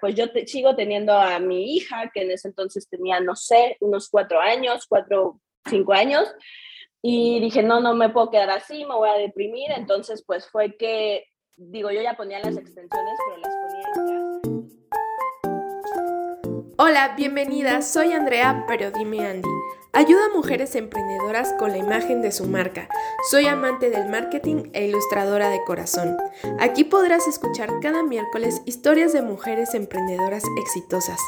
pues yo sigo teniendo a mi hija, que en ese entonces tenía, no sé, unos cuatro años, cuatro, cinco años, y dije, no, no me puedo quedar así, me voy a deprimir, entonces pues fue que, digo, yo ya ponía las extensiones, pero las ponía en casa. Hola, bienvenida, soy Andrea, pero dime Andy. Ayuda a mujeres emprendedoras con la imagen de su marca. Soy amante del marketing e ilustradora de corazón. Aquí podrás escuchar cada miércoles historias de mujeres emprendedoras exitosas.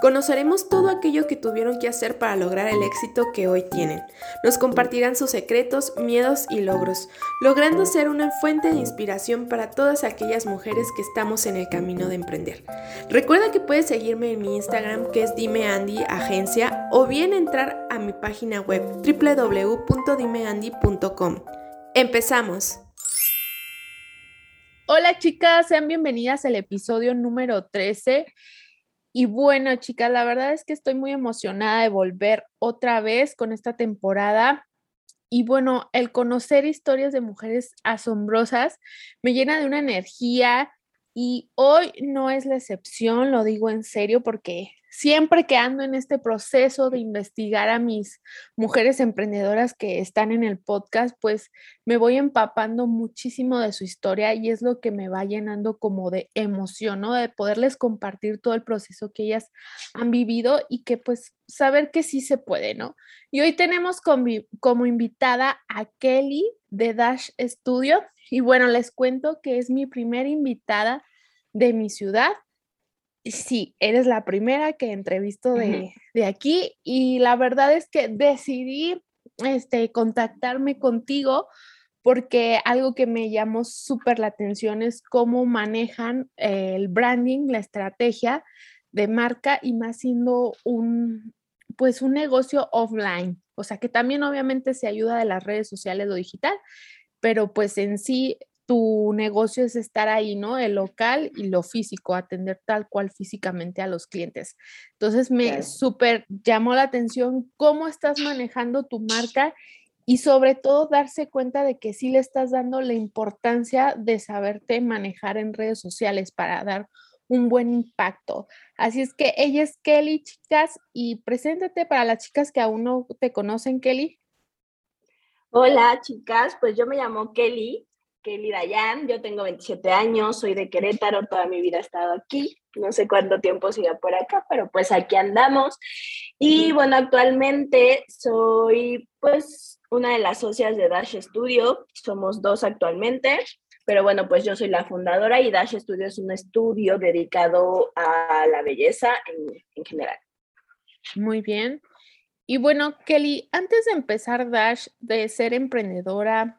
Conoceremos todo aquello que tuvieron que hacer para lograr el éxito que hoy tienen. Nos compartirán sus secretos, miedos y logros, logrando ser una fuente de inspiración para todas aquellas mujeres que estamos en el camino de emprender. Recuerda que puedes seguirme en mi Instagram que es Dime Andy Agencia o bien entrar a mi página web www.dimeandy.com. Empezamos. Hola chicas, sean bienvenidas al episodio número 13 y bueno, chicas, la verdad es que estoy muy emocionada de volver otra vez con esta temporada. Y bueno, el conocer historias de mujeres asombrosas me llena de una energía y hoy no es la excepción, lo digo en serio porque siempre que ando en este proceso de investigar a mis mujeres emprendedoras que están en el podcast, pues me voy empapando muchísimo de su historia y es lo que me va llenando como de emoción, ¿no? De poderles compartir todo el proceso que ellas han vivido y que pues saber que sí se puede, ¿no? Y hoy tenemos como, invitada a Kelly de Dash Studio y bueno, les cuento que es mi primera invitada de mi ciudad sí, eres la primera que entrevisto de, de, aquí y la verdad es que decidí este, contactarme contigo porque algo que me llamó súper la atención es cómo manejan el branding, la estrategia de marca y más siendo un, pues un negocio offline, o sea que también obviamente se ayuda de las redes sociales o digital, pero pues en sí tu negocio es estar ahí, ¿no? El local y lo físico, atender tal cual físicamente a los clientes. Entonces me súper llamó la atención cómo estás manejando tu marca y sobre todo darse cuenta de que sí le estás dando la importancia de saberte manejar en redes sociales para dar un buen impacto. Así es que ella es Kelly, chicas, y preséntate para las chicas que aún no te conocen, Kelly. Hola, chicas, pues yo me llamo Kelly, Kelly Dayan, yo tengo 27 años, soy de Querétaro, toda mi vida he estado aquí, no sé cuánto tiempo siga por acá, pero pues aquí andamos. Y bueno, actualmente soy pues una de las socias de Dash Studio, somos dos actualmente, pero bueno, pues yo soy la fundadora y Dash Studio es un estudio dedicado a la belleza en, en general. Muy bien. Y bueno, Kelly, antes de empezar Dash, de ser emprendedora,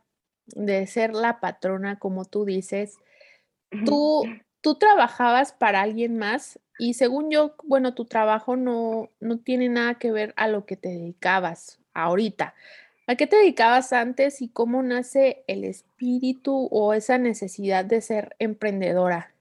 de ser la patrona, como tú dices, tú, tú trabajabas para alguien más y según yo, bueno, tu trabajo no, no tiene nada que ver a lo que te dedicabas ahorita. ¿A qué te dedicabas antes y cómo nace el espíritu o esa necesidad de ser emprendedora?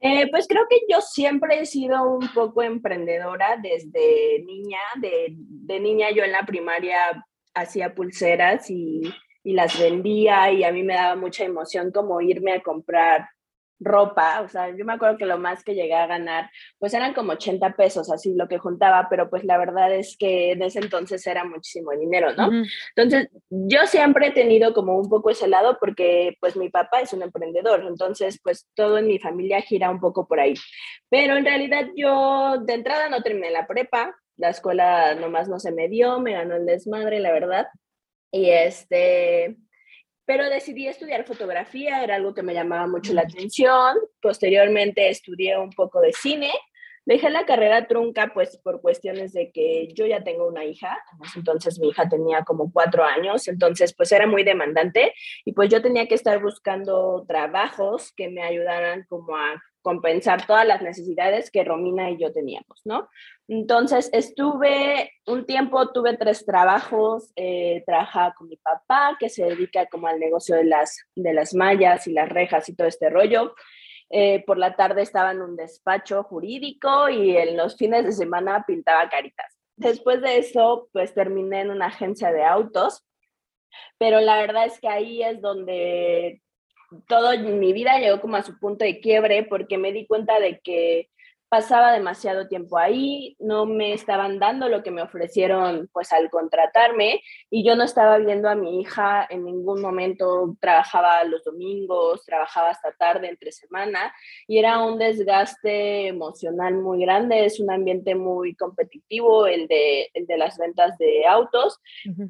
Eh, pues creo que yo siempre he sido un poco emprendedora desde niña. De, de niña yo en la primaria hacía pulseras y y las vendía y a mí me daba mucha emoción como irme a comprar ropa, o sea, yo me acuerdo que lo más que llegué a ganar, pues eran como 80 pesos, así lo que juntaba, pero pues la verdad es que en ese entonces era muchísimo dinero, ¿no? Entonces, yo siempre he tenido como un poco ese lado porque pues mi papá es un emprendedor, entonces pues todo en mi familia gira un poco por ahí, pero en realidad yo de entrada no terminé la prepa, la escuela nomás no se me dio, me ganó el desmadre, la verdad, y este, pero decidí estudiar fotografía, era algo que me llamaba mucho la atención. Posteriormente estudié un poco de cine. Dejé la carrera trunca, pues por cuestiones de que yo ya tengo una hija, entonces mi hija tenía como cuatro años, entonces pues era muy demandante y pues yo tenía que estar buscando trabajos que me ayudaran como a compensar todas las necesidades que Romina y yo teníamos, ¿no? Entonces estuve un tiempo, tuve tres trabajos, eh, trabajaba con mi papá que se dedica como al negocio de las, de las mallas y las rejas y todo este rollo. Eh, por la tarde estaba en un despacho jurídico y en los fines de semana pintaba caritas. Después de eso, pues terminé en una agencia de autos, pero la verdad es que ahí es donde todo mi vida llegó como a su punto de quiebre porque me di cuenta de que pasaba demasiado tiempo ahí, no me estaban dando lo que me ofrecieron pues al contratarme y yo no estaba viendo a mi hija en ningún momento, trabajaba los domingos, trabajaba hasta tarde entre semana y era un desgaste emocional muy grande, es un ambiente muy competitivo el de, el de las ventas de autos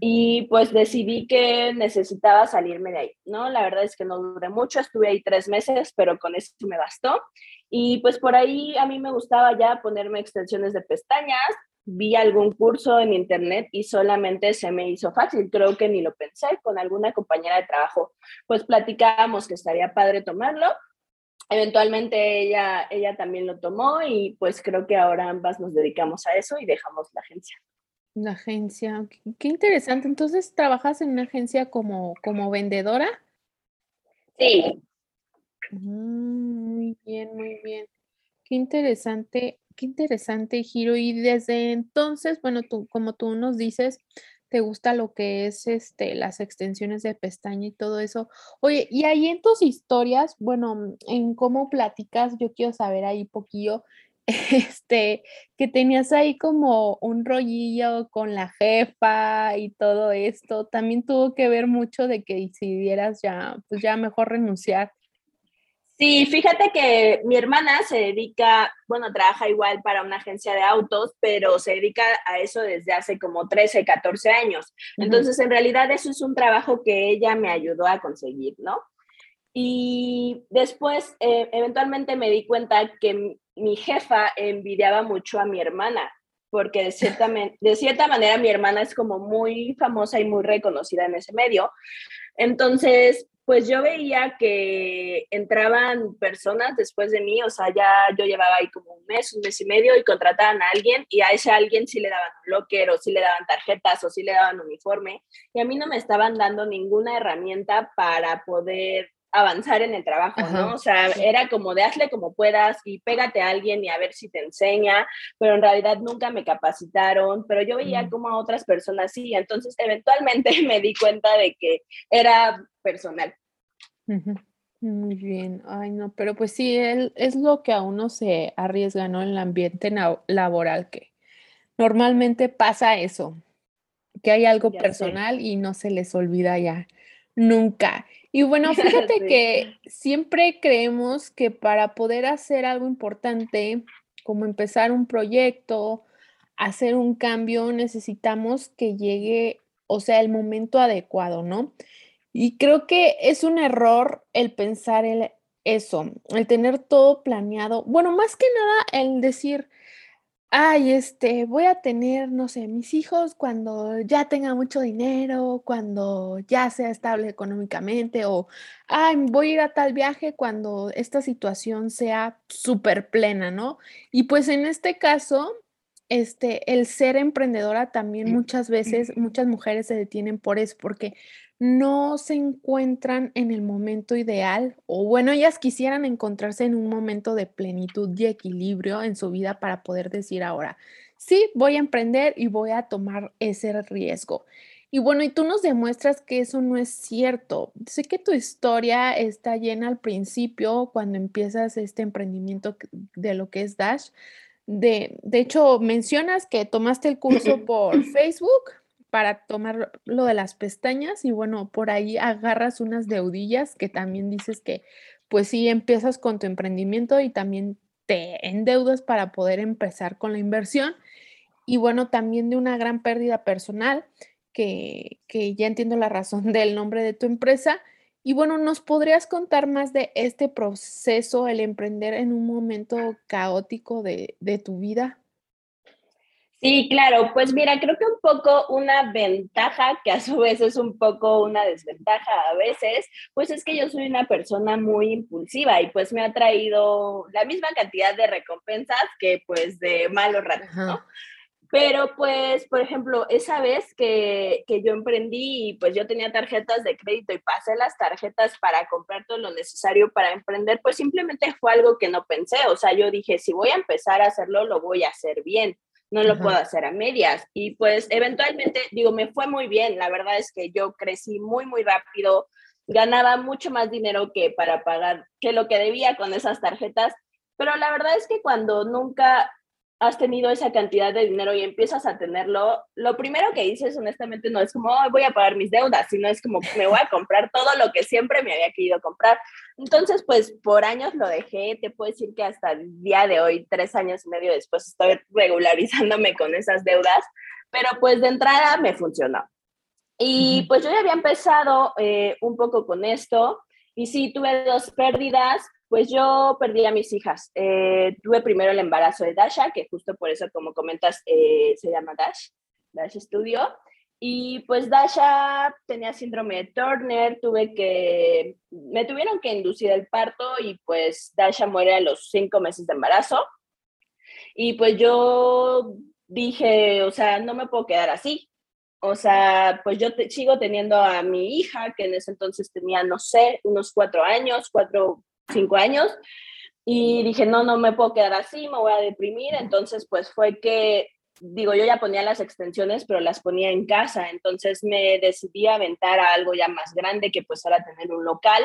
y pues decidí que necesitaba salirme de ahí, ¿no? La verdad es que no duré mucho, estuve ahí tres meses, pero con eso me bastó y pues por ahí a mí me gustaba ya ponerme extensiones de pestañas, vi algún curso en internet y solamente se me hizo fácil, creo que ni lo pensé, con alguna compañera de trabajo, pues platicábamos que estaría padre tomarlo. Eventualmente ella, ella también lo tomó y pues creo que ahora ambas nos dedicamos a eso y dejamos la agencia. La agencia, qué interesante. Entonces, ¿trabajas en una agencia como, como vendedora? Sí, Mm, muy bien, muy bien. Qué interesante, qué interesante giro. Y desde entonces, bueno, tú, como tú nos dices, te gusta lo que es este, las extensiones de pestaña y todo eso. Oye, y ahí en tus historias, bueno, en cómo platicas, yo quiero saber ahí poquillo, este, que tenías ahí como un rollillo con la jefa y todo esto, también tuvo que ver mucho de que decidieras ya, pues ya mejor renunciar. Sí, fíjate que mi hermana se dedica, bueno, trabaja igual para una agencia de autos, pero se dedica a eso desde hace como 13, 14 años. Entonces, en realidad eso es un trabajo que ella me ayudó a conseguir, ¿no? Y después, eh, eventualmente me di cuenta que mi jefa envidiaba mucho a mi hermana, porque de cierta, de cierta manera mi hermana es como muy famosa y muy reconocida en ese medio. Entonces, pues yo veía que entraban personas después de mí, o sea, ya yo llevaba ahí como un mes, un mes y medio y contrataban a alguien y a ese alguien sí le daban un locker o sí le daban tarjetas o sí le daban uniforme y a mí no me estaban dando ninguna herramienta para poder avanzar en el trabajo, ¿no? O sea, era como de hazle como puedas y pégate a alguien y a ver si te enseña, pero en realidad nunca me capacitaron, pero yo veía mm. como a otras personas sí, entonces eventualmente me di cuenta de que era personal. Muy bien, ay no, pero pues sí, es lo que a uno se arriesga, ¿no? En el ambiente laboral, que normalmente pasa eso, que hay algo personal y no se les olvida ya nunca. Y bueno, fíjate que siempre creemos que para poder hacer algo importante, como empezar un proyecto, hacer un cambio, necesitamos que llegue, o sea, el momento adecuado, ¿no? Y creo que es un error el pensar el, eso, el tener todo planeado. Bueno, más que nada el decir, ay, este, voy a tener, no sé, mis hijos cuando ya tenga mucho dinero, cuando ya sea estable económicamente, o, ay, voy a ir a tal viaje cuando esta situación sea súper plena, ¿no? Y pues en este caso, este, el ser emprendedora también muchas veces, muchas mujeres se detienen por eso, porque no se encuentran en el momento ideal o bueno, ellas quisieran encontrarse en un momento de plenitud y equilibrio en su vida para poder decir ahora, sí, voy a emprender y voy a tomar ese riesgo. Y bueno, y tú nos demuestras que eso no es cierto. Sé que tu historia está llena al principio, cuando empiezas este emprendimiento de lo que es Dash. De, de hecho, mencionas que tomaste el curso por Facebook para tomar lo de las pestañas y bueno, por ahí agarras unas deudillas que también dices que pues sí empiezas con tu emprendimiento y también te endeudas para poder empezar con la inversión y bueno, también de una gran pérdida personal que, que ya entiendo la razón del nombre de tu empresa. Y bueno, ¿nos podrías contar más de este proceso, el emprender en un momento caótico de, de tu vida? Sí, claro, pues mira, creo que un poco una ventaja, que a su vez es un poco una desventaja a veces, pues es que yo soy una persona muy impulsiva y pues me ha traído la misma cantidad de recompensas que pues de malos ratos, ¿no? Pero pues, por ejemplo, esa vez que, que, yo emprendí y pues yo tenía tarjetas de crédito y pasé las tarjetas para comprar todo lo necesario para emprender, pues simplemente fue algo que no pensé. O sea, yo dije, si voy a empezar a hacerlo, lo voy a hacer bien no lo puedo hacer a medias. Y pues eventualmente, digo, me fue muy bien. La verdad es que yo crecí muy, muy rápido. ganaba mucho más dinero que para pagar, que lo que debía con esas tarjetas, pero la verdad es que cuando nunca has tenido esa cantidad de dinero y empiezas a tenerlo, lo primero que dices honestamente no es como voy a pagar mis deudas, sino es como me voy a comprar todo lo que siempre me había querido comprar. Entonces, pues por años lo dejé, te puedo decir que hasta el día de hoy, tres años y medio después, estoy regularizándome con esas deudas, pero pues de entrada me funcionó. Y pues yo ya había empezado eh, un poco con esto y sí, tuve dos pérdidas, pues yo perdí a mis hijas. Eh, tuve primero el embarazo de Dasha, que justo por eso, como comentas, eh, se llama Dash, Dash Studio. Y pues Dasha tenía síndrome de Turner, tuve que, me tuvieron que inducir el parto y pues Dasha muere a los cinco meses de embarazo. Y pues yo dije, o sea, no me puedo quedar así. O sea, pues yo sigo teniendo a mi hija, que en ese entonces tenía, no sé, unos cuatro años, cuatro, cinco años, y dije, no, no me puedo quedar así, me voy a deprimir. Entonces, pues fue que, digo, yo ya ponía las extensiones, pero las ponía en casa. Entonces me decidí a aventar a algo ya más grande, que pues era tener un local.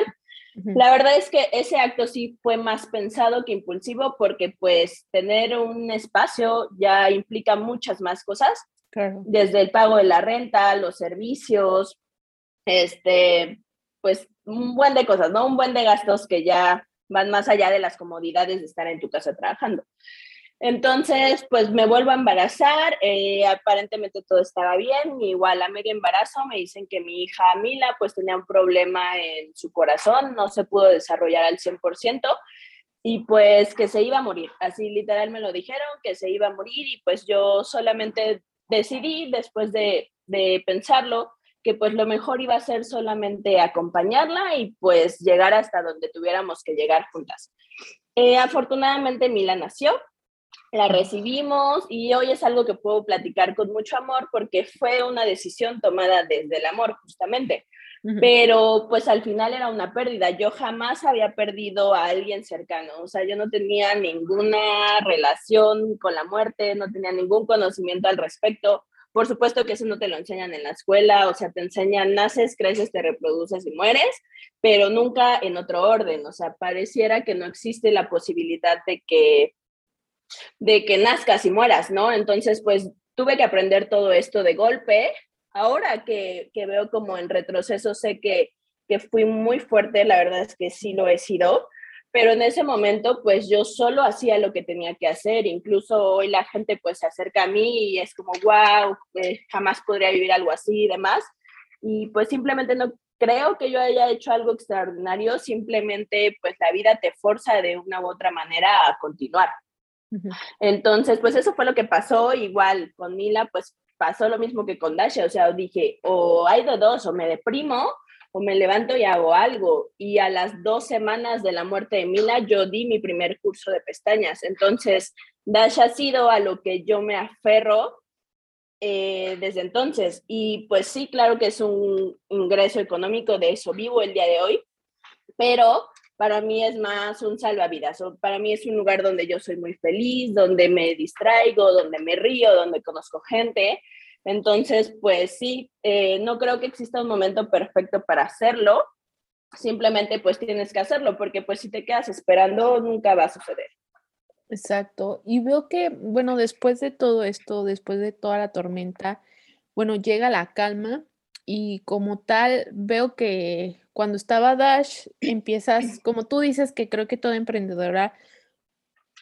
La verdad es que ese acto sí fue más pensado que impulsivo porque pues tener un espacio ya implica muchas más cosas desde el pago de la renta, los servicios, este, pues un buen de cosas, ¿no? Un buen de gastos que ya van más allá de las comodidades de estar en tu casa trabajando. Entonces, pues me vuelvo a embarazar, eh, aparentemente todo estaba bien, igual a medio embarazo me dicen que mi hija Mila pues tenía un problema en su corazón, no se pudo desarrollar al 100% y pues que se iba a morir, así literal me lo dijeron, que se iba a morir y pues yo solamente decidí después de, pensarlo que pues lo mejor iba a ser solamente acompañarla y pues llegar hasta donde tuviéramos que llegar juntas. Eh, afortunadamente Mila nació, la recibimos y hoy es algo que puedo platicar con mucho amor porque fue una decisión tomada desde el amor justamente. Pero pues al final era una pérdida. Yo jamás había perdido a alguien cercano, o sea, yo no tenía ninguna relación con la muerte, no tenía ningún conocimiento al respecto. Por supuesto que eso no te lo enseñan en la escuela, o sea, te enseñan, naces, creces, te reproduces y mueres, pero nunca en otro orden, o sea, pareciera que no existe la posibilidad de que de que nazcas y mueras, ¿no? Entonces, pues tuve que aprender todo esto de golpe ahora que, veo como en retroceso, sé que, que fui muy fuerte, la verdad es que sí lo he sido, pero en ese momento pues yo solo hacía lo que tenía que hacer, incluso hoy la gente pues se acerca a mí y es como, wow, eh, jamás podría vivir algo así y demás, y pues simplemente no creo que yo haya hecho algo extraordinario, simplemente pues la vida te forza de una u otra manera a continuar. Entonces, pues eso fue lo que pasó, igual con Mila, pues pasó lo mismo que con Dasha, o sea, dije, o hay de dos, o me deprimo, o me levanto y hago algo. Y a las dos semanas de la muerte de Mila, yo di mi primer curso de pestañas. Entonces, Dasha ha sido a lo que yo me aferro eh, desde entonces. Y pues sí, claro que es un ingreso económico, de eso vivo el día de hoy, pero para mí es más un salvavidas. Para mí es un lugar donde yo soy muy feliz, donde me distraigo, donde me río, donde conozco gente. Entonces, pues sí, eh, no creo que exista un momento perfecto para hacerlo. Simplemente pues tienes que hacerlo porque pues si te quedas esperando nunca va a suceder. Exacto. Y veo que, bueno, después de todo esto, después de toda la tormenta, bueno, llega la calma y como tal veo que cuando estaba Dash, empiezas, como tú dices, que creo que toda emprendedora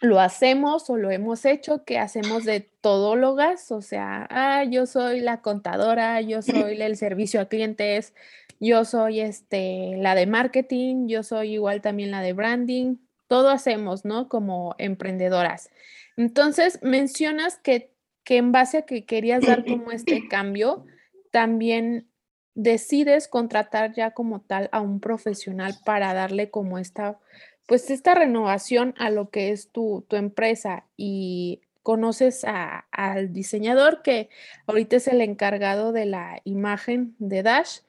lo hacemos o lo hemos hecho, que hacemos de todólogas, o sea, ah, yo soy la contadora, yo soy el servicio a clientes, yo soy este, la de marketing, yo soy igual también la de branding, todo hacemos, ¿no? Como emprendedoras. Entonces, mencionas que, que en base a que querías dar como este cambio, también decides contratar ya como tal a un profesional para darle como esta, pues esta renovación a lo que es tu, empresa y conoces al diseñador que ahorita es el encargado de la imagen de Dash.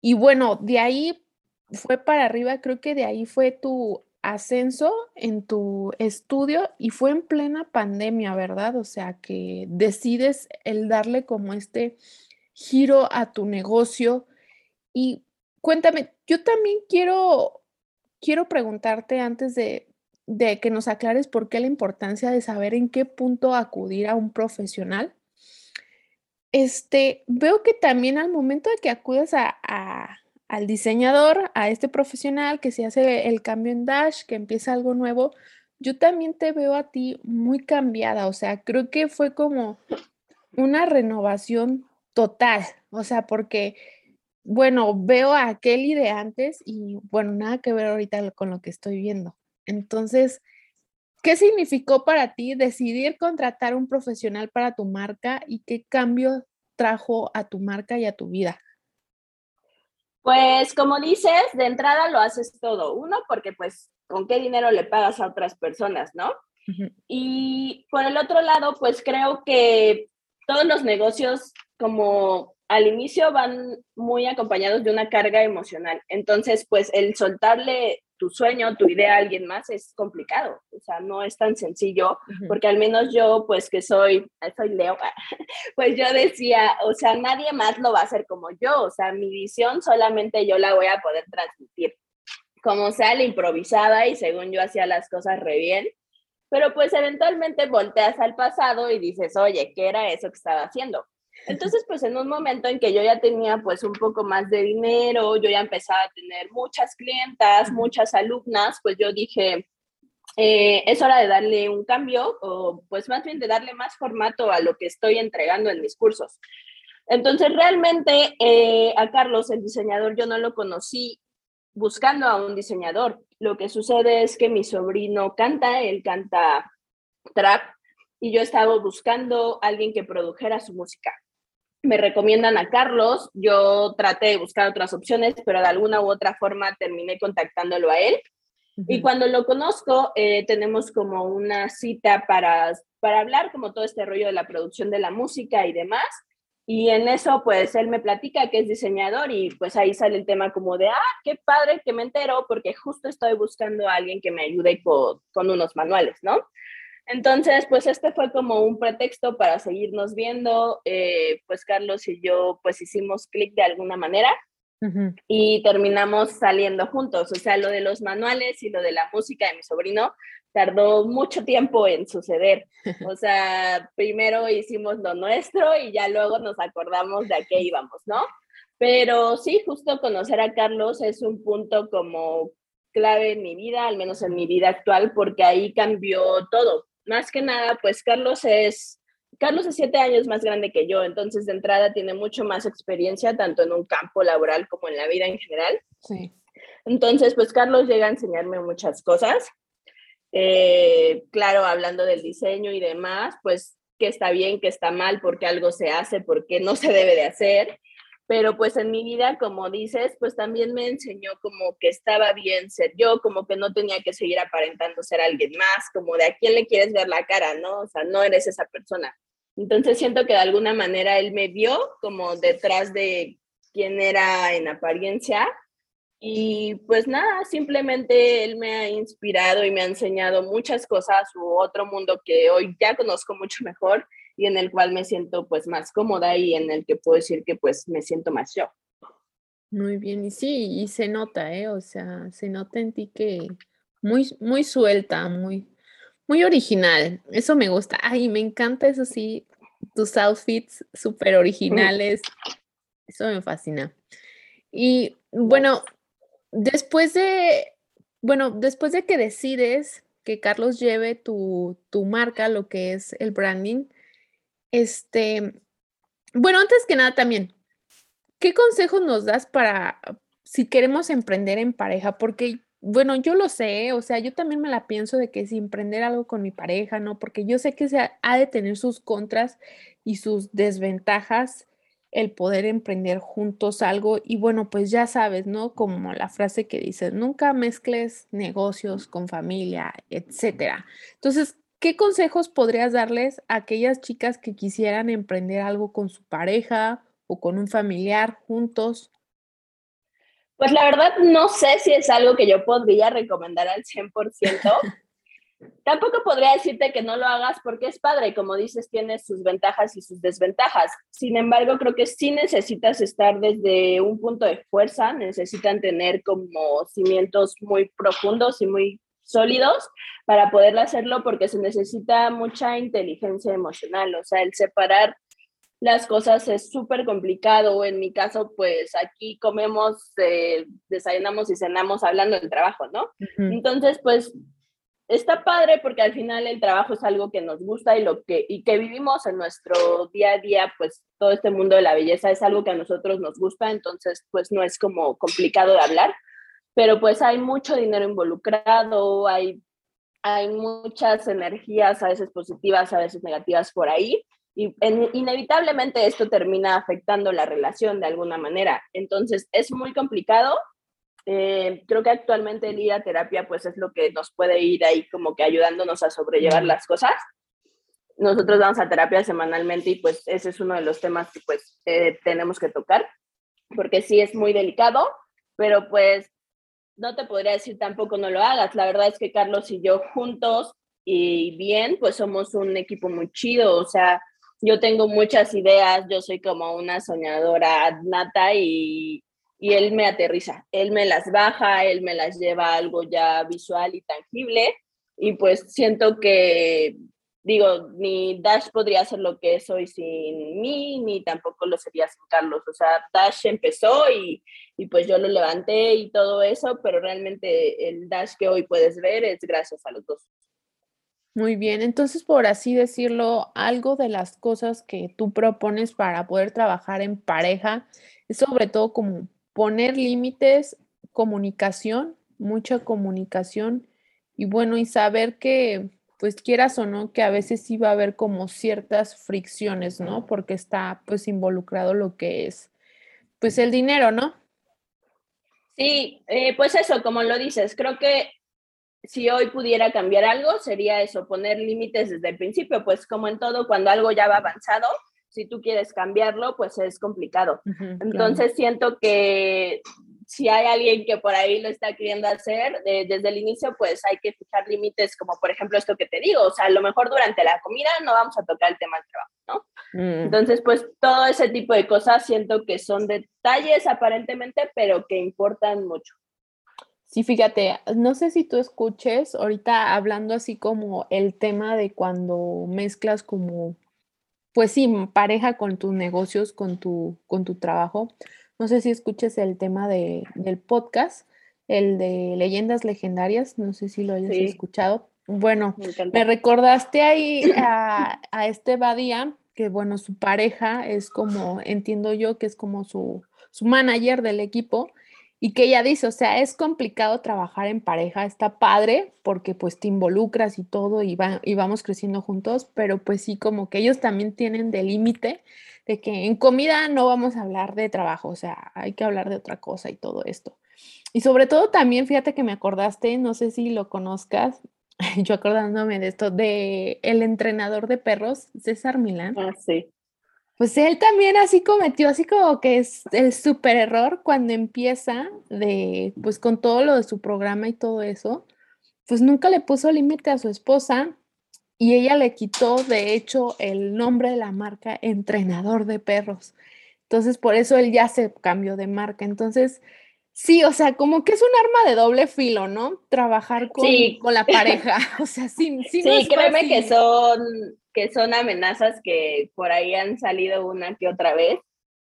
Y bueno, de ahí fue para arriba, creo que de ahí fue tu ascenso en tu estudio y fue en plena pandemia, ¿verdad? O sea, que decides el darle como este giro a tu negocio. Y cuéntame, yo también quiero, quiero preguntarte antes de, que nos aclares por qué la importancia de saber en qué punto acudir a un profesional. Este, veo que también al momento de que acudes a, al diseñador, a este profesional que se hace el cambio en Dash, que empieza algo nuevo, yo también te veo a ti muy cambiada, o sea, creo que fue como una renovación total, o sea, porque, bueno, veo a Kelly de antes y, bueno, nada que ver ahorita con lo que estoy viendo. Entonces, ¿qué significó para ti decidir contratar un profesional para tu marca y qué cambio trajo a tu marca y a tu vida? Pues como dices, de entrada lo haces todo. Uno, porque pues con qué dinero le pagas a otras personas, ¿no? Y por el otro lado, pues creo que todos los negocios como al inicio van muy acompañados de una carga emocional. Entonces, pues el soltarle tu sueño, tu idea a alguien más es complicado. O sea, no es tan sencillo, porque al menos yo, pues que soy, soy Leo, pues yo decía, o sea, nadie más lo va a hacer como yo. O sea, mi visión solamente yo la voy a poder transmitir. Como sea, la improvisada y según yo hacía las cosas re bien. Pero pues eventualmente volteas al pasado y dices, oye, ¿qué era eso que estaba haciendo? Entonces, pues en un momento en que yo ya tenía pues un poco más de dinero, yo ya empezaba a tener muchas clientas, muchas alumnas, pues yo dije, eh, es hora de darle un cambio o pues más bien de darle más formato a lo que estoy entregando en mis cursos. Entonces, realmente eh, a Carlos, el diseñador, yo no lo conocí buscando a un diseñador. Lo que sucede es que mi sobrino canta, él canta trap, y yo estaba buscando a alguien que produjera su música me recomiendan a Carlos, yo traté de buscar otras opciones, pero de alguna u otra forma terminé contactándolo a él. Y cuando lo conozco, eh, tenemos como una cita para, para hablar como todo este rollo de la producción de la música y demás. Y en eso, pues él me platica que es diseñador y pues ahí sale el tema como de, ah, qué padre que me entero porque justo estoy buscando a alguien que me ayude con, con unos manuales, ¿no? Entonces, pues este fue como un pretexto para seguirnos viendo. Eh, pues Carlos y yo pues hicimos clic de alguna manera y terminamos saliendo juntos. O sea, lo de los manuales y lo de la música de mi sobrino tardó mucho tiempo en suceder. O sea, primero hicimos lo nuestro y ya luego nos acordamos de a qué íbamos, ¿no? Pero sí, justo conocer a Carlos es un punto como clave en mi vida, al menos en mi vida actual, porque ahí cambió todo más que nada, pues Carlos es, Carlos es siete años más grande que yo, entonces de entrada tiene mucho más experiencia, tanto en un campo laboral como en la vida en general. Sí. Entonces, pues Carlos llega a enseñarme muchas cosas. Eh, claro, hablando del diseño y demás, pues que está bien, que está mal, porque algo se hace, porque no se debe de hacer pero pues en mi vida, como dices, pues también me enseñó como que estaba bien ser yo, como que no tenía que seguir aparentando ser alguien más, como de a quién le quieres ver la cara, ¿no? O sea, no eres esa persona. Entonces siento que de alguna manera él me vio como detrás de quién era en apariencia y pues nada, simplemente él me ha inspirado y me ha enseñado muchas cosas u otro mundo que hoy ya conozco mucho mejor y en el cual me siento pues más cómoda y en el que puedo decir que pues me siento más yo. Muy bien, y sí, y se nota, ¿eh? O sea, se nota en ti que muy, muy suelta, muy, muy original. Eso me gusta. Ay, me encanta eso sí, tus outfits súper originales. Eso me fascina. Y bueno, después de, bueno, después de que decides que Carlos lleve tu, tu marca, lo que es el branding, este, bueno, antes que nada también, ¿qué consejos nos das para si queremos emprender en pareja? Porque, bueno, yo lo sé, o sea, yo también me la pienso de que si emprender algo con mi pareja, ¿no? Porque yo sé que se ha, de tener sus contras y sus desventajas el poder emprender juntos algo y bueno, pues ya sabes, ¿no? Como la frase que dices, nunca mezcles negocios con familia, etcétera. Entonces, ¿Qué consejos podrías darles a aquellas chicas que quisieran emprender algo con su pareja o con un familiar juntos? Pues la verdad no sé si es algo que yo podría recomendar al 100%, tampoco podría decirte que no lo hagas porque es padre, como dices, tiene sus ventajas y sus desventajas. Sin embargo, creo que sí necesitas estar desde un punto de fuerza, necesitan tener como cimientos muy profundos y muy sólidos para poder hacerlo porque se necesita mucha inteligencia emocional, o sea, el separar las cosas es súper complicado. En mi caso, pues aquí comemos, eh, desayunamos y cenamos hablando del trabajo, ¿no? Entonces, pues está padre porque al final el trabajo es algo que nos gusta y lo que y que vivimos en nuestro día a día, pues todo este mundo de la belleza es algo que a nosotros nos gusta, entonces pues no es como complicado de hablar, pero pues hay mucho dinero involucrado, hay hay muchas energías, a veces positivas, a veces negativas por ahí, y inevitablemente esto termina afectando la relación de alguna manera. Entonces es muy complicado, eh, creo que actualmente el ir a terapia pues es lo que nos puede ir ahí como que ayudándonos a sobrellevar las cosas. Nosotros vamos a terapia semanalmente y pues ese es uno de los temas que pues eh, tenemos que tocar, porque sí es muy delicado, pero pues no te podría decir tampoco no lo hagas. La verdad es que Carlos y yo juntos y bien, pues somos un equipo muy chido, o sea, yo tengo muchas ideas, yo soy como una soñadora nata y, y él me aterriza, él me las baja, él me las lleva a algo ya visual y tangible y pues siento que, digo, ni Dash podría ser lo que es hoy sin mí, ni tampoco lo sería sin Carlos, o sea, Dash empezó y, y pues yo lo levanté y todo eso, pero realmente el Dash que hoy puedes ver es gracias a los dos. Muy bien, entonces por así decirlo, algo de las cosas que tú propones para poder trabajar en pareja es sobre todo como poner límites, comunicación, mucha comunicación y bueno, y saber que pues quieras o no, que a veces sí va a haber como ciertas fricciones, ¿no? Porque está pues involucrado lo que es pues el dinero, ¿no? Sí, eh, pues eso, como lo dices, creo que si hoy pudiera cambiar algo, sería eso, poner límites desde el principio, pues como en todo, cuando algo ya va avanzado, si tú quieres cambiarlo, pues es complicado. Entonces siento que si hay alguien que por ahí lo está queriendo hacer, desde el inicio, pues hay que fijar límites, como por ejemplo esto que te digo, o sea, a lo mejor durante la comida no vamos a tocar el tema del trabajo, ¿no? Mm. Entonces, pues todo ese tipo de cosas siento que son detalles aparentemente, pero que importan mucho. Sí, fíjate, no sé si tú escuches ahorita hablando así como el tema de cuando mezclas como pues sí, pareja con tus negocios, con tu, con tu trabajo. No sé si escuches el tema de, del podcast, el de leyendas legendarias, no sé si lo hayas escuchado. Bueno, me, recordaste ahí a, a este Badía, que bueno, su pareja es como, entiendo yo que es como su, su manager del equipo, y que ella dice, o sea, es complicado trabajar en pareja, está padre porque pues te involucras y todo y, y vamos creciendo juntos, pero pues sí, como que ellos también tienen de límite de que en comida no vamos a hablar de trabajo, o sea, hay que hablar de otra cosa y todo esto. Y sobre todo también, fíjate que me acordaste, no sé si lo conozcas, yo acordándome de esto, de el entrenador de perros, César Milán. Ah, sí. Pues él también así cometió, así como que es el súper error cuando empieza de, pues con todo lo de su programa y todo eso, pues nunca le puso límite a su esposa y ella le quitó, de hecho, el nombre de la marca entrenador de perros. Entonces, por eso él ya se cambió de marca. Entonces, sí, o sea, como que es un arma de doble filo, ¿no? Trabajar con, con la pareja. O sea, sí, sí, sí créeme que son que son amenazas que por ahí han salido una que otra vez,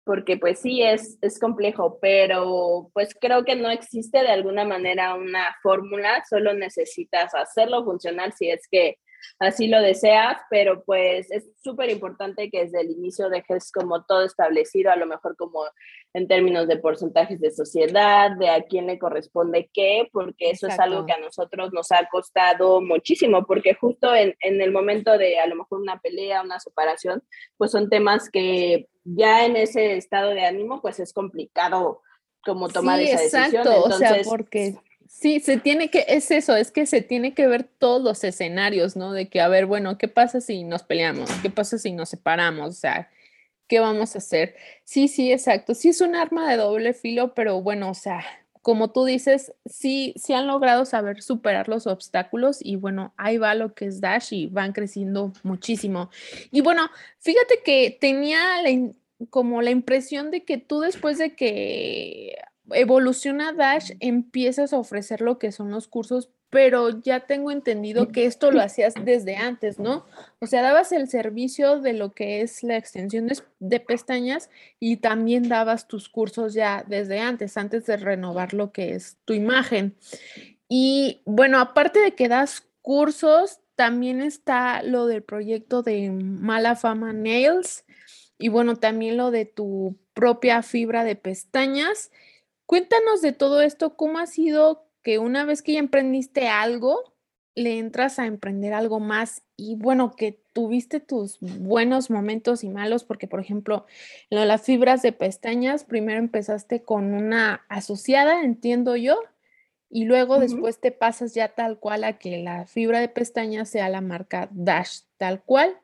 porque pues sí es, es complejo, pero pues creo que no existe de alguna manera una fórmula, solo necesitas hacerlo funcionar si es que así lo deseas, pero pues es súper importante que desde el inicio dejes como todo establecido, a lo mejor como en términos de porcentajes de sociedad, de a quién le corresponde qué, porque eso es algo que a nosotros nos ha costado muchísimo, porque justo en, en el momento de a lo mejor una pelea, una separación, pues son temas que ya en ese estado de ánimo, pues es complicado como tomar esa decisión. O sea, porque Sí, se tiene que, es eso, es que se tiene que ver todos los escenarios, ¿no? De que, a ver, bueno, ¿qué pasa si nos peleamos? ¿Qué pasa si nos separamos? O sea, ¿qué vamos a hacer? Sí, sí, exacto. Sí es un arma de doble filo, pero bueno, o sea, como tú dices, sí, sí han logrado saber superar los obstáculos y bueno, ahí va lo que es Dash y van creciendo muchísimo. Y bueno, fíjate que tenía como la impresión de que tú después de que evoluciona Dash, empiezas a ofrecer lo que son los cursos pero ya tengo entendido que esto lo hacías desde antes, ¿no? O sea, dabas el servicio de lo que es la extensión de, pestañas y también dabas tus cursos ya desde antes, antes de renovar lo que es tu imagen. Y bueno, aparte de que das cursos, también está lo del proyecto de Mala Fama Nails y bueno, también lo de tu propia fibra de pestañas. Cuéntanos de todo esto, cómo ha sido que una vez que ya emprendiste algo, le entras a emprender algo más y bueno, que tuviste tus buenos momentos y malos, porque por ejemplo, lo de las fibras de pestañas, primero empezaste con una asociada, entiendo yo, y luego después te pasas ya tal cual a que la fibra de pestañas sea la marca Dash, tal cual.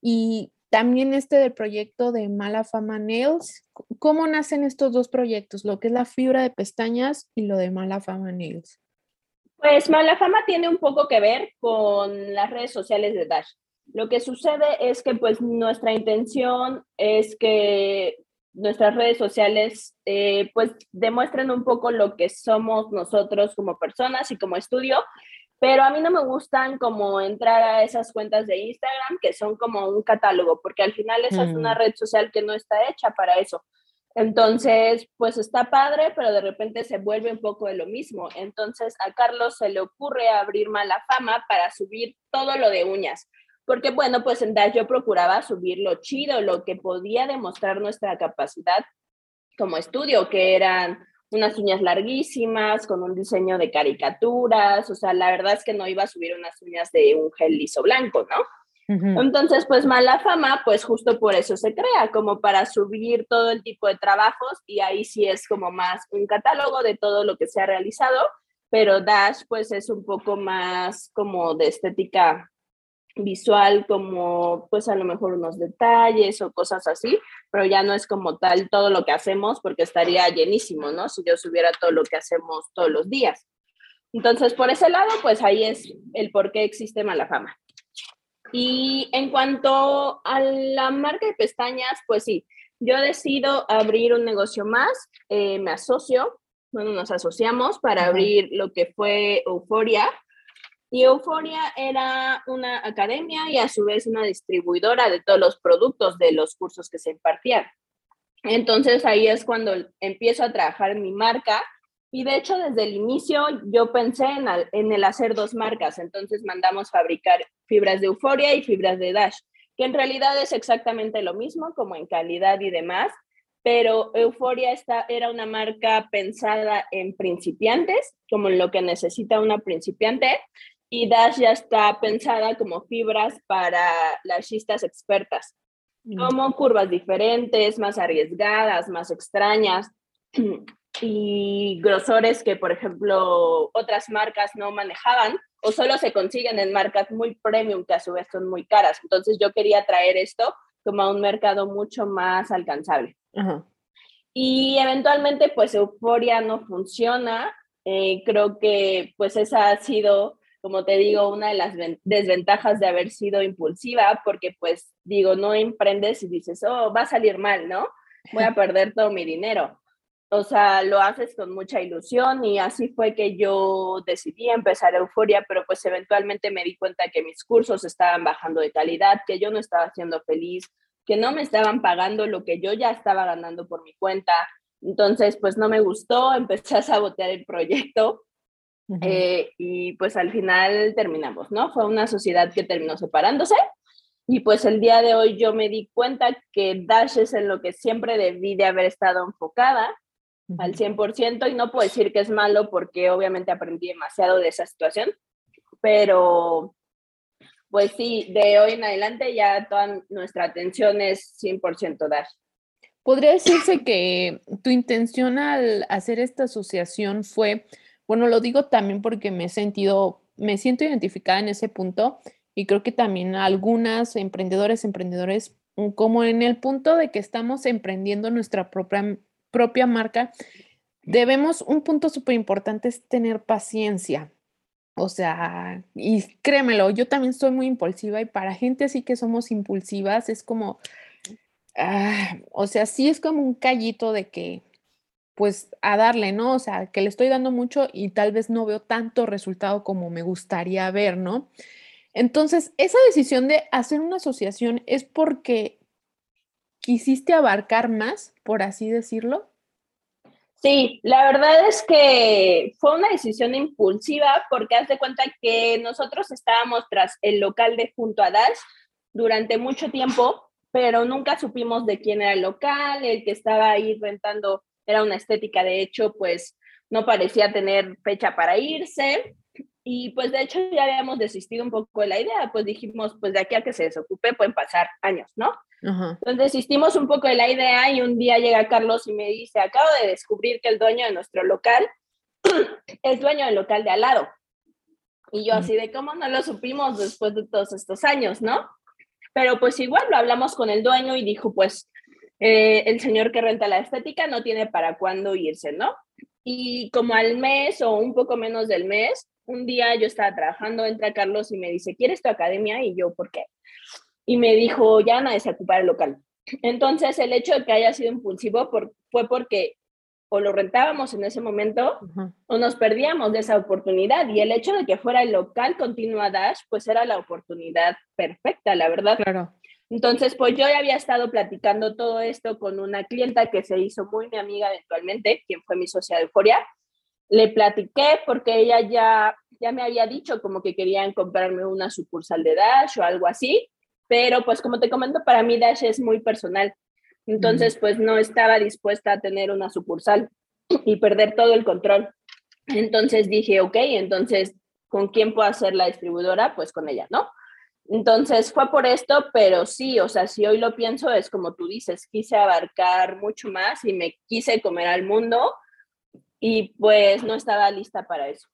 Y también este del proyecto de Mala Fama Nails. ¿Cómo nacen estos dos proyectos? Lo que es la fibra de pestañas y lo de Mala Fama Nails. Pues Mala Fama tiene un poco que ver con las redes sociales de Dash. Lo que sucede es que pues nuestra intención es que nuestras redes sociales eh, pues demuestren un poco lo que somos nosotros como personas y como estudio pero a mí no me gustan como entrar a esas cuentas de Instagram que son como un catálogo, porque al final esa es una mm. red social que no está hecha para eso. Entonces, pues está padre, pero de repente se vuelve un poco de lo mismo. Entonces, a Carlos se le ocurre abrir mala fama para subir todo lo de uñas. Porque, bueno, pues en Dash yo procuraba subir lo chido, lo que podía demostrar nuestra capacidad como estudio, que eran unas uñas larguísimas, con un diseño de caricaturas, o sea, la verdad es que no iba a subir unas uñas de un gel liso blanco, ¿no? Entonces, pues mala fama, pues justo por eso se crea, como para subir todo el tipo de trabajos y ahí sí es como más un catálogo de todo lo que se ha realizado, pero Dash pues es un poco más como de estética visual como pues a lo mejor unos detalles o cosas así, pero ya no es como tal todo lo que hacemos porque estaría llenísimo, ¿no? Si yo subiera todo lo que hacemos todos los días. Entonces, por ese lado, pues ahí es el por qué existe mala fama. Y en cuanto a la marca de pestañas, pues sí, yo decido abrir un negocio más, eh, me asocio, bueno, nos asociamos para abrir lo que fue Euforia, y Euforia era una academia y a su vez una distribuidora de todos los productos de los cursos que se impartían. Entonces ahí es cuando empiezo a trabajar mi marca y de hecho desde el inicio yo pensé en, el hacer dos marcas. Entonces mandamos fabricar fibras de Euforia y fibras de Dash, que en realidad es exactamente lo mismo como en calidad y demás, pero Euforia era una marca pensada en principiantes, como en lo que necesita una principiante, y Dash ya está pensada como fibras para las chistas expertas, mm. como curvas diferentes, más arriesgadas, más extrañas y grosores que, por ejemplo, otras marcas no manejaban o solo se consiguen en marcas muy premium que a su vez son muy caras. Entonces yo quería traer esto como a un mercado mucho más alcanzable. Y eventualmente pues Euforia no funciona. Eh, creo que pues esa ha sido como te digo, una de las desventajas de haber sido impulsiva, porque pues digo, no emprendes y dices, oh, va a salir mal, ¿no? Voy a perder todo mi dinero. O sea, lo haces con mucha ilusión y así fue que yo decidí empezar Euforia, pero pues eventualmente me di cuenta que mis cursos estaban bajando de calidad, que yo no estaba siendo feliz, que no me estaban pagando lo que yo ya estaba ganando por mi cuenta. Entonces, pues no me gustó, empecé a sabotear el proyecto eh, y pues al final terminamos, ¿no? Fue una sociedad que terminó separándose y pues el día de hoy yo me di cuenta que Dash es en lo que siempre debí de haber estado enfocada al 100% y no puedo decir que es malo porque obviamente aprendí demasiado de esa situación, pero pues sí, de hoy en adelante ya toda nuestra atención es 100% Dash. ¿Podría decirse que tu intención al hacer esta asociación fue bueno, lo digo también porque me he sentido, me siento identificada en ese punto y creo que también algunas emprendedores, emprendedores, mm, como en el punto de que estamos emprendiendo nuestra propia, marca, debemos, un punto súper importante es tener paciencia. O sea, y créemelo, yo también soy muy impulsiva y para gente así que somos impulsivas es como, ah, o sea, sí es como un callito de que, pues, a darle, ¿no? O sea, que le estoy dando mucho y tal vez no veo tanto resultado como me gustaría ver, ¿no? Entonces, esa decisión de hacer una asociación es porque quisiste abarcar más, por así decirlo. Sí, la verdad es que fue una decisión impulsiva porque haz de cuenta que nosotros estábamos tras el local de junto a Dash durante mucho tiempo, pero nunca supimos de quién era el local, el que estaba ahí rentando era una estética, de hecho, pues no parecía tener fecha para irse. Y pues de hecho ya habíamos desistido un poco de la idea, pues dijimos, pues de aquí a que se desocupe pueden pasar años, ¿no? Entonces desistimos un poco de la idea y un día llega Carlos y me dice, acabo de descubrir que el dueño de nuestro local es dueño del local de al lado. Y yo así de cómo no lo supimos después de todos estos años, ¿no? Pero pues igual lo hablamos con el dueño y dijo, pues eh, el señor que renta la estética no tiene para cuándo irse, ¿no? Y como al mes o un poco menos del mes, un día yo estaba trabajando, entra Carlos y me dice, ¿quieres tu academia? Y yo, ¿por qué? Y me dijo, ya nadie se ocupar el local. Entonces, el hecho de que haya sido impulsivo fue porque o lo rentábamos en ese momento o nos perdíamos de esa oportunidad. Y el hecho de que fuera el local continua Dash, pues era la oportunidad perfecta, la verdad. Claro. Entonces, pues yo ya había estado platicando todo esto con una clienta que se hizo muy mi amiga eventualmente, quien fue mi socia de Euforia. Le platiqué porque ella ya, ya me había dicho como que querían comprarme una sucursal de Dash o algo así, pero pues como te comento, para mí Dash es muy personal. Entonces, pues no estaba dispuesta a tener una sucursal y perder todo el control. Entonces dije, ok, entonces, ¿con quién puedo hacer la distribuidora? Pues con ella, ¿no? Entonces fue por esto, pero sí, o sea, si hoy lo pienso, es como tú dices, quise abarcar mucho más y me quise comer al mundo y pues no estaba lista para eso.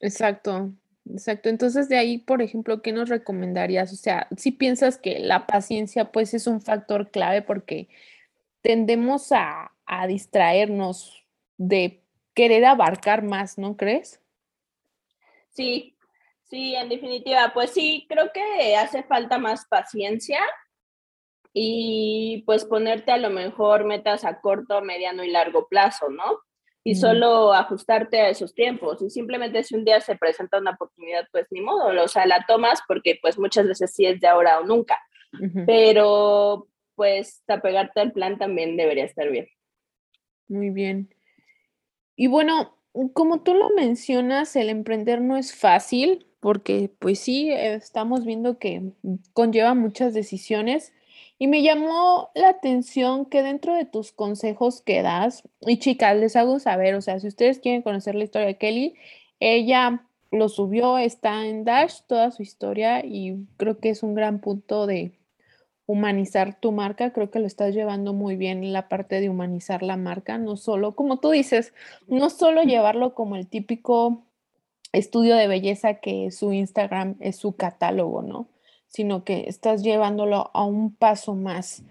Exacto, exacto. Entonces de ahí, por ejemplo, ¿qué nos recomendarías? O sea, si piensas que la paciencia pues es un factor clave porque tendemos a, a distraernos de querer abarcar más, ¿no crees? Sí, Sí, en definitiva, pues sí, creo que hace falta más paciencia y pues ponerte a lo mejor metas a corto, mediano y largo plazo, ¿no? Y solo ajustarte a esos tiempos. Y simplemente si un día se presenta una oportunidad, pues ni modo, o sea, la tomas porque pues muchas veces sí es de ahora o nunca. Pero pues apegarte al plan también debería estar bien. Muy bien. Y bueno, como tú lo mencionas, el emprender no es fácil, porque pues sí, estamos viendo que conlleva muchas decisiones. Y me llamó la atención que dentro de tus consejos que das, y chicas, les hago saber, o sea, si ustedes quieren conocer la historia de Kelly, ella lo subió, está en Dash, toda su historia, y creo que es un gran punto de humanizar tu marca, creo que lo estás llevando muy bien la parte de humanizar la marca, no solo, como tú dices, no solo llevarlo como el típico estudio de belleza que su Instagram es su catálogo, ¿no? Sino que estás llevándolo a un paso más.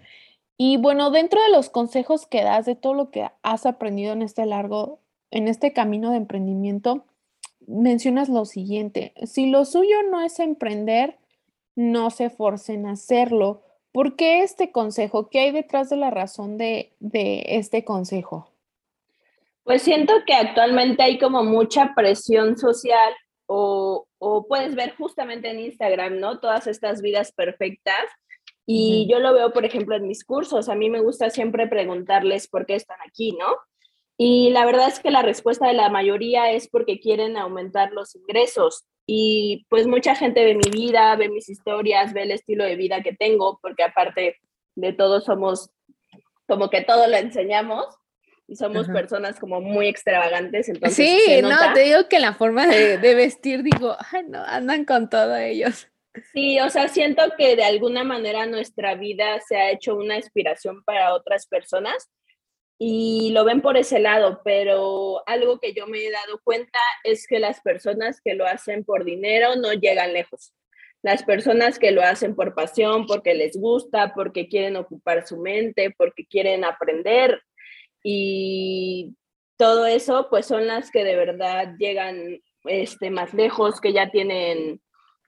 Y bueno, dentro de los consejos que das de todo lo que has aprendido en este largo, en este camino de emprendimiento, mencionas lo siguiente, si lo suyo no es emprender, no se forcen a hacerlo. ¿Por qué este consejo? ¿Qué hay detrás de la razón de, de este consejo? Pues siento que actualmente hay como mucha presión social o, o, puedes ver justamente en Instagram, ¿no? Todas estas vidas perfectas. Y yo lo veo, por ejemplo, en mis cursos. A mí me gusta siempre preguntarles por qué están aquí, ¿no? Y la verdad es que la respuesta de la mayoría es porque quieren aumentar los ingresos. Y pues mucha gente ve mi vida, ve mis historias, ve el estilo de vida que tengo, porque aparte de todo somos como que todo lo enseñamos y somos personas como muy extravagantes. Entonces sí, no, te digo que la forma de, de, vestir, digo, ay, no, andan con todo ellos. Sí, o sea, siento que de alguna manera nuestra vida se ha hecho una inspiración para otras personas y lo ven por ese lado, pero algo que yo me he dado cuenta es que las personas que lo hacen por dinero no llegan lejos. Las personas que lo hacen por pasión, porque les gusta, porque quieren ocupar su mente, porque quieren aprender, y todo eso, pues son las que de verdad llegan este, más lejos, que ya tienen,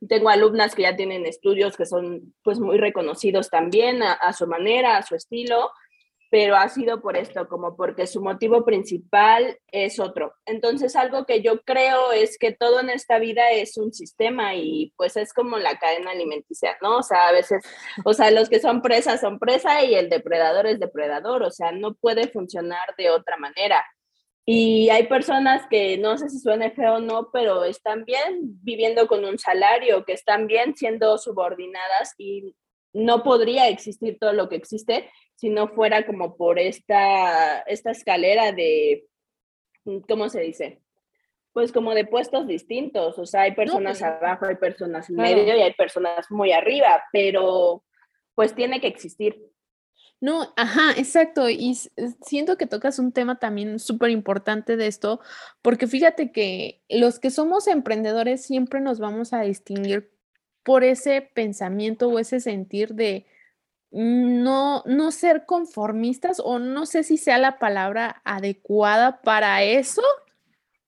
tengo alumnas que ya tienen estudios que son pues muy reconocidos también a su manera, a su estilo, pero ha sido por esto, como porque su motivo principal es otro. Entonces, algo que yo creo es que todo en esta vida es un sistema y pues es como la cadena alimenticia, ¿no? O sea, a veces, o sea, los que son presa son presa y el depredador es depredador, o sea, no puede funcionar de otra manera. Y hay personas que no sé si suene feo o no, pero están bien viviendo con un salario, que están bien siendo subordinadas y no podría existir todo lo que existe si no fuera como por esta, esta escalera de, ¿cómo se dice? Pues como de puestos distintos, o sea, hay personas abajo, hay personas en medio y hay personas muy arriba, pero pues tiene que existir. No, ajá, exacto. Y siento que tocas un tema también súper importante de esto, porque fíjate que los que somos emprendedores siempre nos vamos a distinguir por ese pensamiento o ese sentir de, no, no ser conformistas o no sé si sea la palabra adecuada para eso,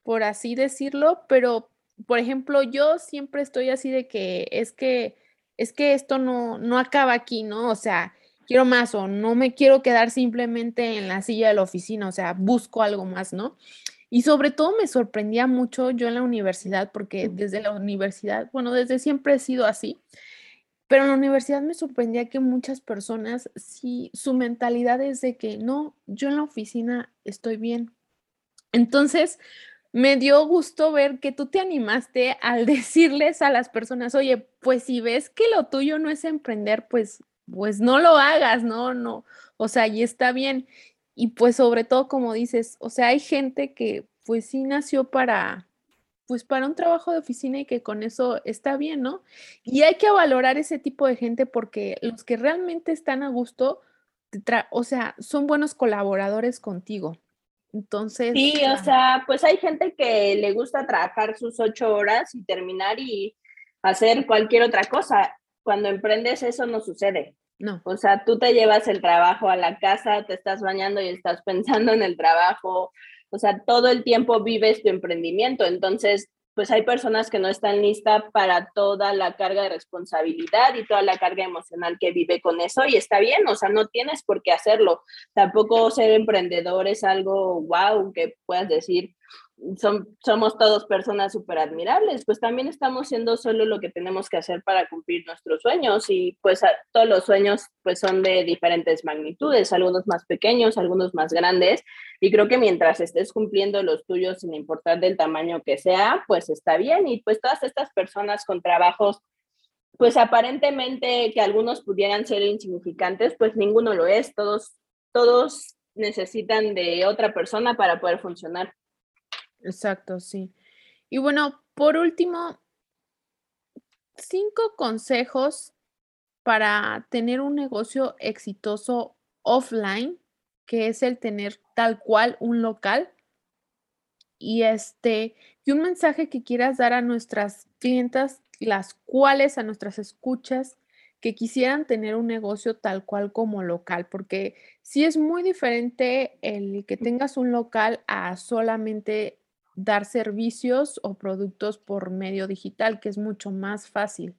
por así decirlo, pero por ejemplo, yo siempre estoy así de que es que es que esto no, no acaba aquí, ¿no? O sea, quiero más o no me quiero quedar simplemente en la silla de la oficina, o sea, busco algo más, ¿no? Y sobre todo me sorprendía mucho yo en la universidad, porque desde la universidad, bueno, desde siempre he sido así, pero en la universidad me sorprendía que muchas personas, sí, su mentalidad es de que no, yo en la oficina estoy bien. Entonces, me dio gusto ver que tú te animaste al decirles a las personas, oye, pues si ves que lo tuyo no es emprender, pues, pues no lo hagas, no, no, o sea, y está bien. Y pues sobre todo, como dices, o sea, hay gente que pues sí nació para, pues para un trabajo de oficina y que con eso está bien, ¿no? Y hay que valorar ese tipo de gente porque los que realmente están a gusto, o sea, son buenos colaboradores contigo. Entonces. Sí, o sea, pues hay gente que le gusta trabajar sus ocho horas y terminar y hacer cualquier otra cosa. Cuando emprendes eso no sucede. No. O sea, tú te llevas el trabajo a la casa, te estás bañando y estás pensando en el trabajo, o sea, todo el tiempo vives tu emprendimiento, entonces, pues hay personas que no están listas para toda la carga de responsabilidad y toda la carga emocional que vive con eso y está bien, o sea, no tienes por qué hacerlo. Tampoco ser emprendedor es algo wow que puedas decir, son, somos todos personas súper admirables, pues también estamos siendo solo lo que tenemos que hacer para cumplir nuestros sueños y pues todos los sueños pues son de diferentes magnitudes, algunos más pequeños, algunos más grandes y creo que mientras estés cumpliendo los tuyos sin importar del tamaño que sea, pues está bien y pues todas estas personas con trabajos pues aparentemente que algunos pudieran ser insignificantes, pues ninguno lo es, todos todos necesitan de otra persona para poder funcionar. Exacto, sí. Y bueno, por último, cinco consejos para tener un negocio exitoso offline, que es el tener tal cual un local. Y este, y un mensaje que quieras dar a nuestras clientas, las cuales a nuestras escuchas que quisieran tener un negocio tal cual como local, porque sí es muy diferente el que tengas un local a solamente dar servicios o productos por medio digital, que es mucho más fácil.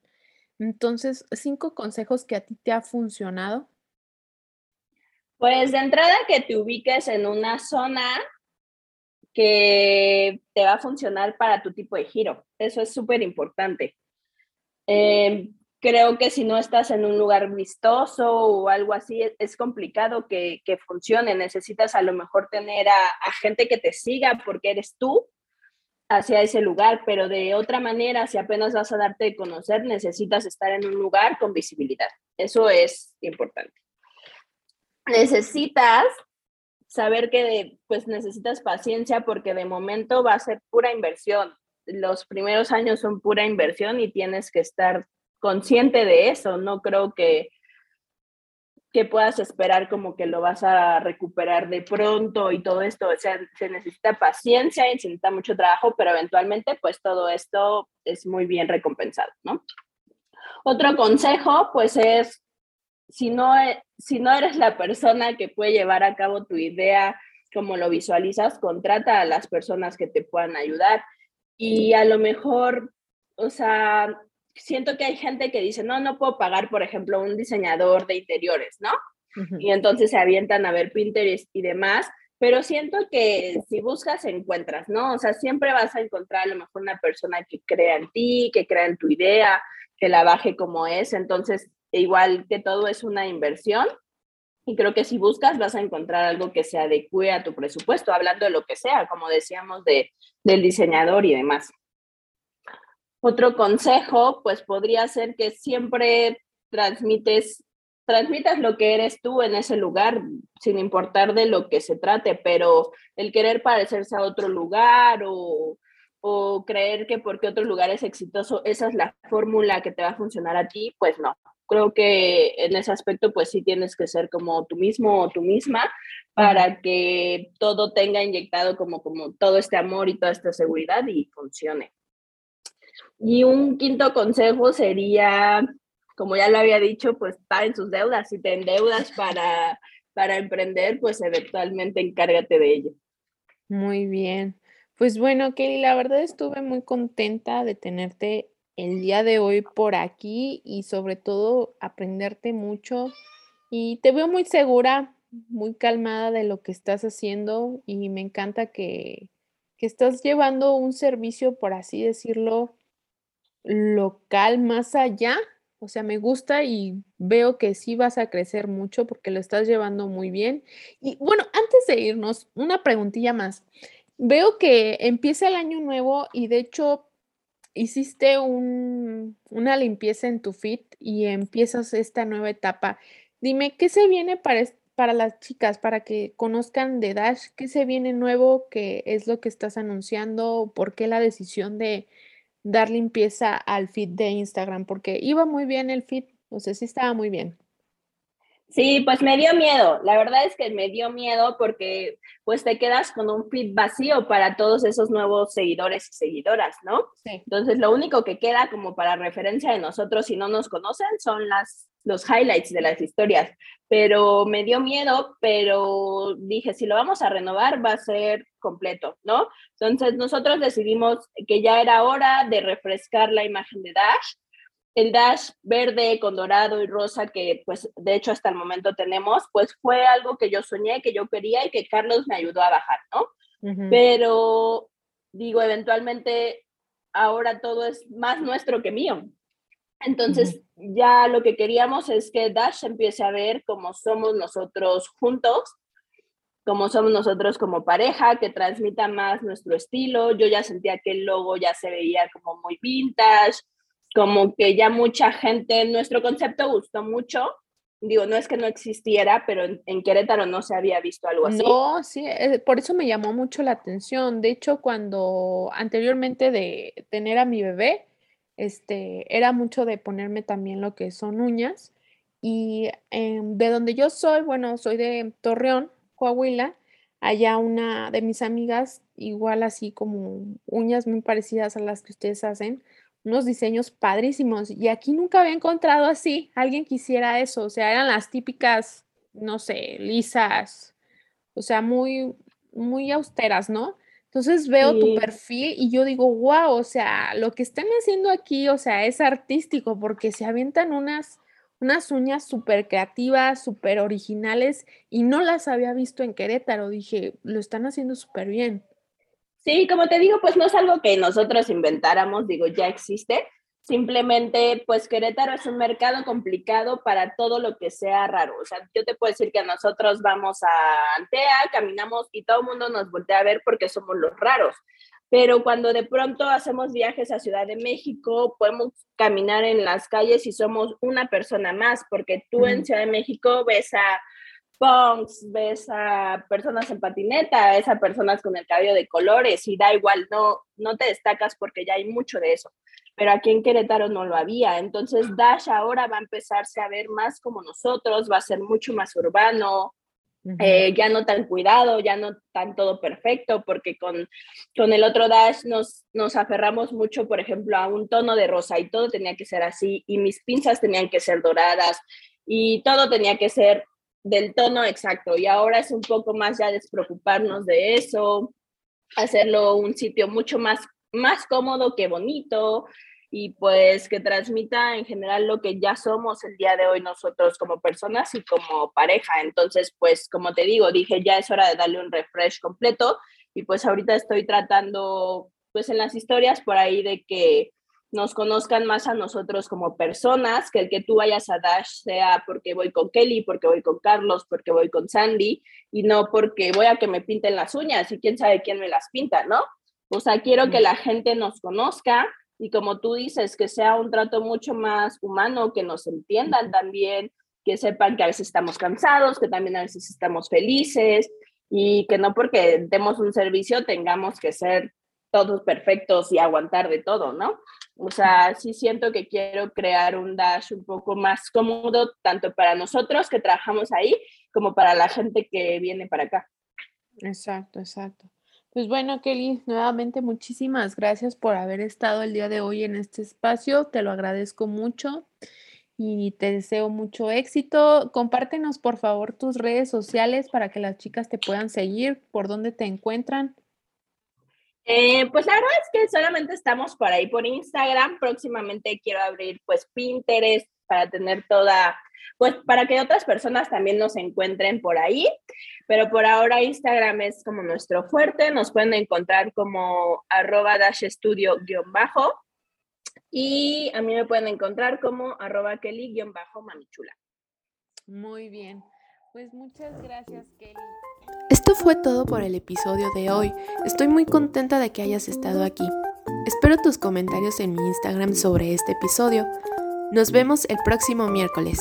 Entonces, cinco consejos que a ti te ha funcionado. Pues de entrada que te ubiques en una zona que te va a funcionar para tu tipo de giro. Eso es súper importante. Em, creo que si no estás en un lugar vistoso o algo así, es, complicado que, funcione. Necesitas a lo mejor tener a, a, gente que te siga porque eres tú hacia ese lugar, pero de otra manera, si apenas vas a darte de conocer, necesitas estar en un lugar con visibilidad. Eso es importante. Necesitas saber que pues necesitas paciencia porque de momento va a ser pura inversión. Los primeros años son pura inversión y tienes que estar consciente de eso. No creo que, que puedas esperar como que lo vas a recuperar de pronto y todo esto. Se necesita paciencia y se necesita mucho trabajo, pero eventualmente pues todo esto es muy bien recompensado, ¿no? Otro consejo pues es, si no, e, si no eres la persona que puede llevar a cabo tu idea como lo visualizas, contrata a las personas que te puedan ayudar. Y a lo mejor, o sea, siento que hay gente que dice, no, no puedo pagar, por ejemplo, un diseñador de interiores, ¿no? Y entonces se avientan a ver Pinterest y demás, pero siento que si buscas, encuentras, ¿no? O sea, siempre vas a encontrar a lo mejor una persona que crea en ti, que crea en tu idea, que la baje como es, entonces, igual que todo es una inversión, y creo que si buscas vas a encontrar algo que se adecue a tu presupuesto, hablando de lo que sea, como decíamos, de, del diseñador y demás. Otro consejo, pues podría ser que siempre transmites, transmitas lo que eres tú en ese lugar, sin importar de lo que se trate, pero el querer parecerse a otro lugar o, o creer que porque otro lugar es exitoso, esa es la fórmula que te va a funcionar a ti, pues no creo que en ese aspecto pues sí tienes que ser como tú mismo o tú misma para que todo tenga inyectado como, como todo este amor y toda esta seguridad y funcione. Y un quinto consejo sería, como ya lo había dicho, pues en sus deudas. Si te endeudas para, para emprender, pues eventualmente encárgate de ello. Muy bien. Pues bueno, Kelly, la verdad estuve muy contenta de tenerte el día de hoy por aquí y sobre todo aprenderte mucho. Y te veo muy segura, muy calmada de lo que estás haciendo y me encanta que, que estás llevando un servicio, por así decirlo, local más allá. O sea, me gusta y veo que sí vas a crecer mucho porque lo estás llevando muy bien. Y bueno, antes de irnos, una preguntilla más. Veo que empieza el año nuevo y de hecho hiciste una limpieza en tu feed y empiezas esta nueva etapa. Dime, ¿qué se viene para, para las chicas, para que conozcan de Dash? ¿Qué se viene nuevo? ¿Qué es lo que estás anunciando? ¿Por qué la decisión de dar limpieza al feed de Instagram? Porque iba muy bien el feed, no sé si estaba muy bien. Sí, pues me dio miedo. La verdad es que me dio miedo porque pues te quedas con un feed vacío para todos esos nuevos seguidores y seguidoras, ¿no? Sí. Entonces lo único que queda como para referencia de nosotros si no nos conocen son las los highlights de las historias, pero me dio miedo, pero dije, si lo vamos a renovar va a ser completo, ¿no? Entonces nosotros decidimos que ya era hora de refrescar la imagen de Dash el dash verde con dorado y rosa que pues de hecho hasta el momento tenemos, pues fue algo que yo soñé, que yo quería y que Carlos me ayudó a bajar, ¿no? Pero digo, eventualmente ahora todo es más nuestro que mío. Entonces ya lo que queríamos es que Dash empiece a ver cómo somos nosotros juntos, como somos nosotros como pareja, que transmita más nuestro estilo. Yo ya sentía que el logo ya se veía como muy vintage, como que ya mucha gente, nuestro concepto gustó mucho. Digo, no es que no existiera, pero en, Querétaro no se había visto algo así. No, sí, eh, por eso me llamó mucho la atención. De hecho, cuando anteriormente de tener a mi bebé, este, era mucho de ponerme también lo que son uñas. Y em, de donde yo soy, bueno, soy de Torreón, Coahuila, allá una de mis amigas, igual así como uñas muy parecidas a las que ustedes hacen, unos diseños padrísimos. Y aquí nunca había encontrado así, alguien quisiera eso. O sea, eran las típicas, no sé, lisas, o sea, muy, muy austeras, ¿no? Entonces veo tu perfil y yo digo, wow, o sea, lo que están haciendo aquí, o sea, es artístico porque se avientan unas, unas uñas súper creativas, súper originales y no las había visto en Querétaro. Dije, lo están haciendo súper bien. Sí, como te digo, pues no es algo que nosotros inventáramos, digo, ya existe. Simplemente, pues Querétaro es un mercado complicado para todo lo que sea raro. O sea, yo te puedo decir que nosotros vamos a Antea, caminamos y todo el mundo nos voltea a ver porque somos los raros. Pero cuando de pronto hacemos viajes a Ciudad de México, podemos caminar en las calles y somos una persona más, porque tú en Ciudad de México ves a punks, ves a personas en patineta, ves a personas con el cabello de colores y da igual, no, no te destacas porque ya hay mucho de eso. Pero aquí en Querétaro no lo había. Entonces Dash ahora va a empezarse a ver más como nosotros, va a ser mucho más urbano, eh, ya no tan cuidado, ya no tan todo perfecto, porque con, con el otro Dash nos, nos aferramos mucho, por ejemplo, a un tono de rosa y todo tenía que ser así, y mis pinzas tenían que ser doradas, y todo tenía que ser del tono exacto. Y ahora es un poco más ya despreocuparnos de eso, hacerlo un sitio mucho más, más cómodo que bonito y pues que transmita en general lo que ya somos el día de hoy nosotros como personas y como pareja. Entonces, pues como te digo, dije, ya es hora de darle un refresh completo y pues ahorita estoy tratando pues en las historias por ahí de que nos conozcan más a nosotros como personas, que el que tú vayas a Dash sea porque voy con Kelly, porque voy con Carlos, porque voy con Sandy, y no porque voy a que me pinten las uñas y quién sabe quién me las pinta, ¿no? O sea, quiero que la gente nos conozca y como tú dices, que sea un trato mucho más humano, que nos entiendan también, que sepan que a veces estamos cansados, que también a veces estamos felices y que no porque demos un servicio tengamos que ser todos perfectos y aguantar de todo, ¿no? O sea, sí siento que quiero crear un dash un poco más cómodo, tanto para nosotros que trabajamos ahí, como para la gente que viene para acá. Exacto, exacto. Pues bueno, Kelly, nuevamente muchísimas gracias por haber estado el día de hoy en este espacio. Te lo agradezco mucho y te deseo mucho éxito. Compártenos, por favor, tus redes sociales para que las chicas te puedan seguir, por dónde te encuentran. Eh, pues la verdad es que solamente estamos por ahí por Instagram. Próximamente quiero abrir pues Pinterest para tener toda, pues para que otras personas también nos encuentren por ahí. Pero por ahora Instagram es como nuestro fuerte. Nos pueden encontrar como arroba dash estudio guion bajo. Y a mí me pueden encontrar como arroba Kelly guion bajo. Muy bien. Pues muchas gracias, Kelly. Esto fue todo por el episodio de hoy. Estoy muy contenta de que hayas estado aquí. Espero tus comentarios en mi Instagram sobre este episodio. Nos vemos el próximo miércoles.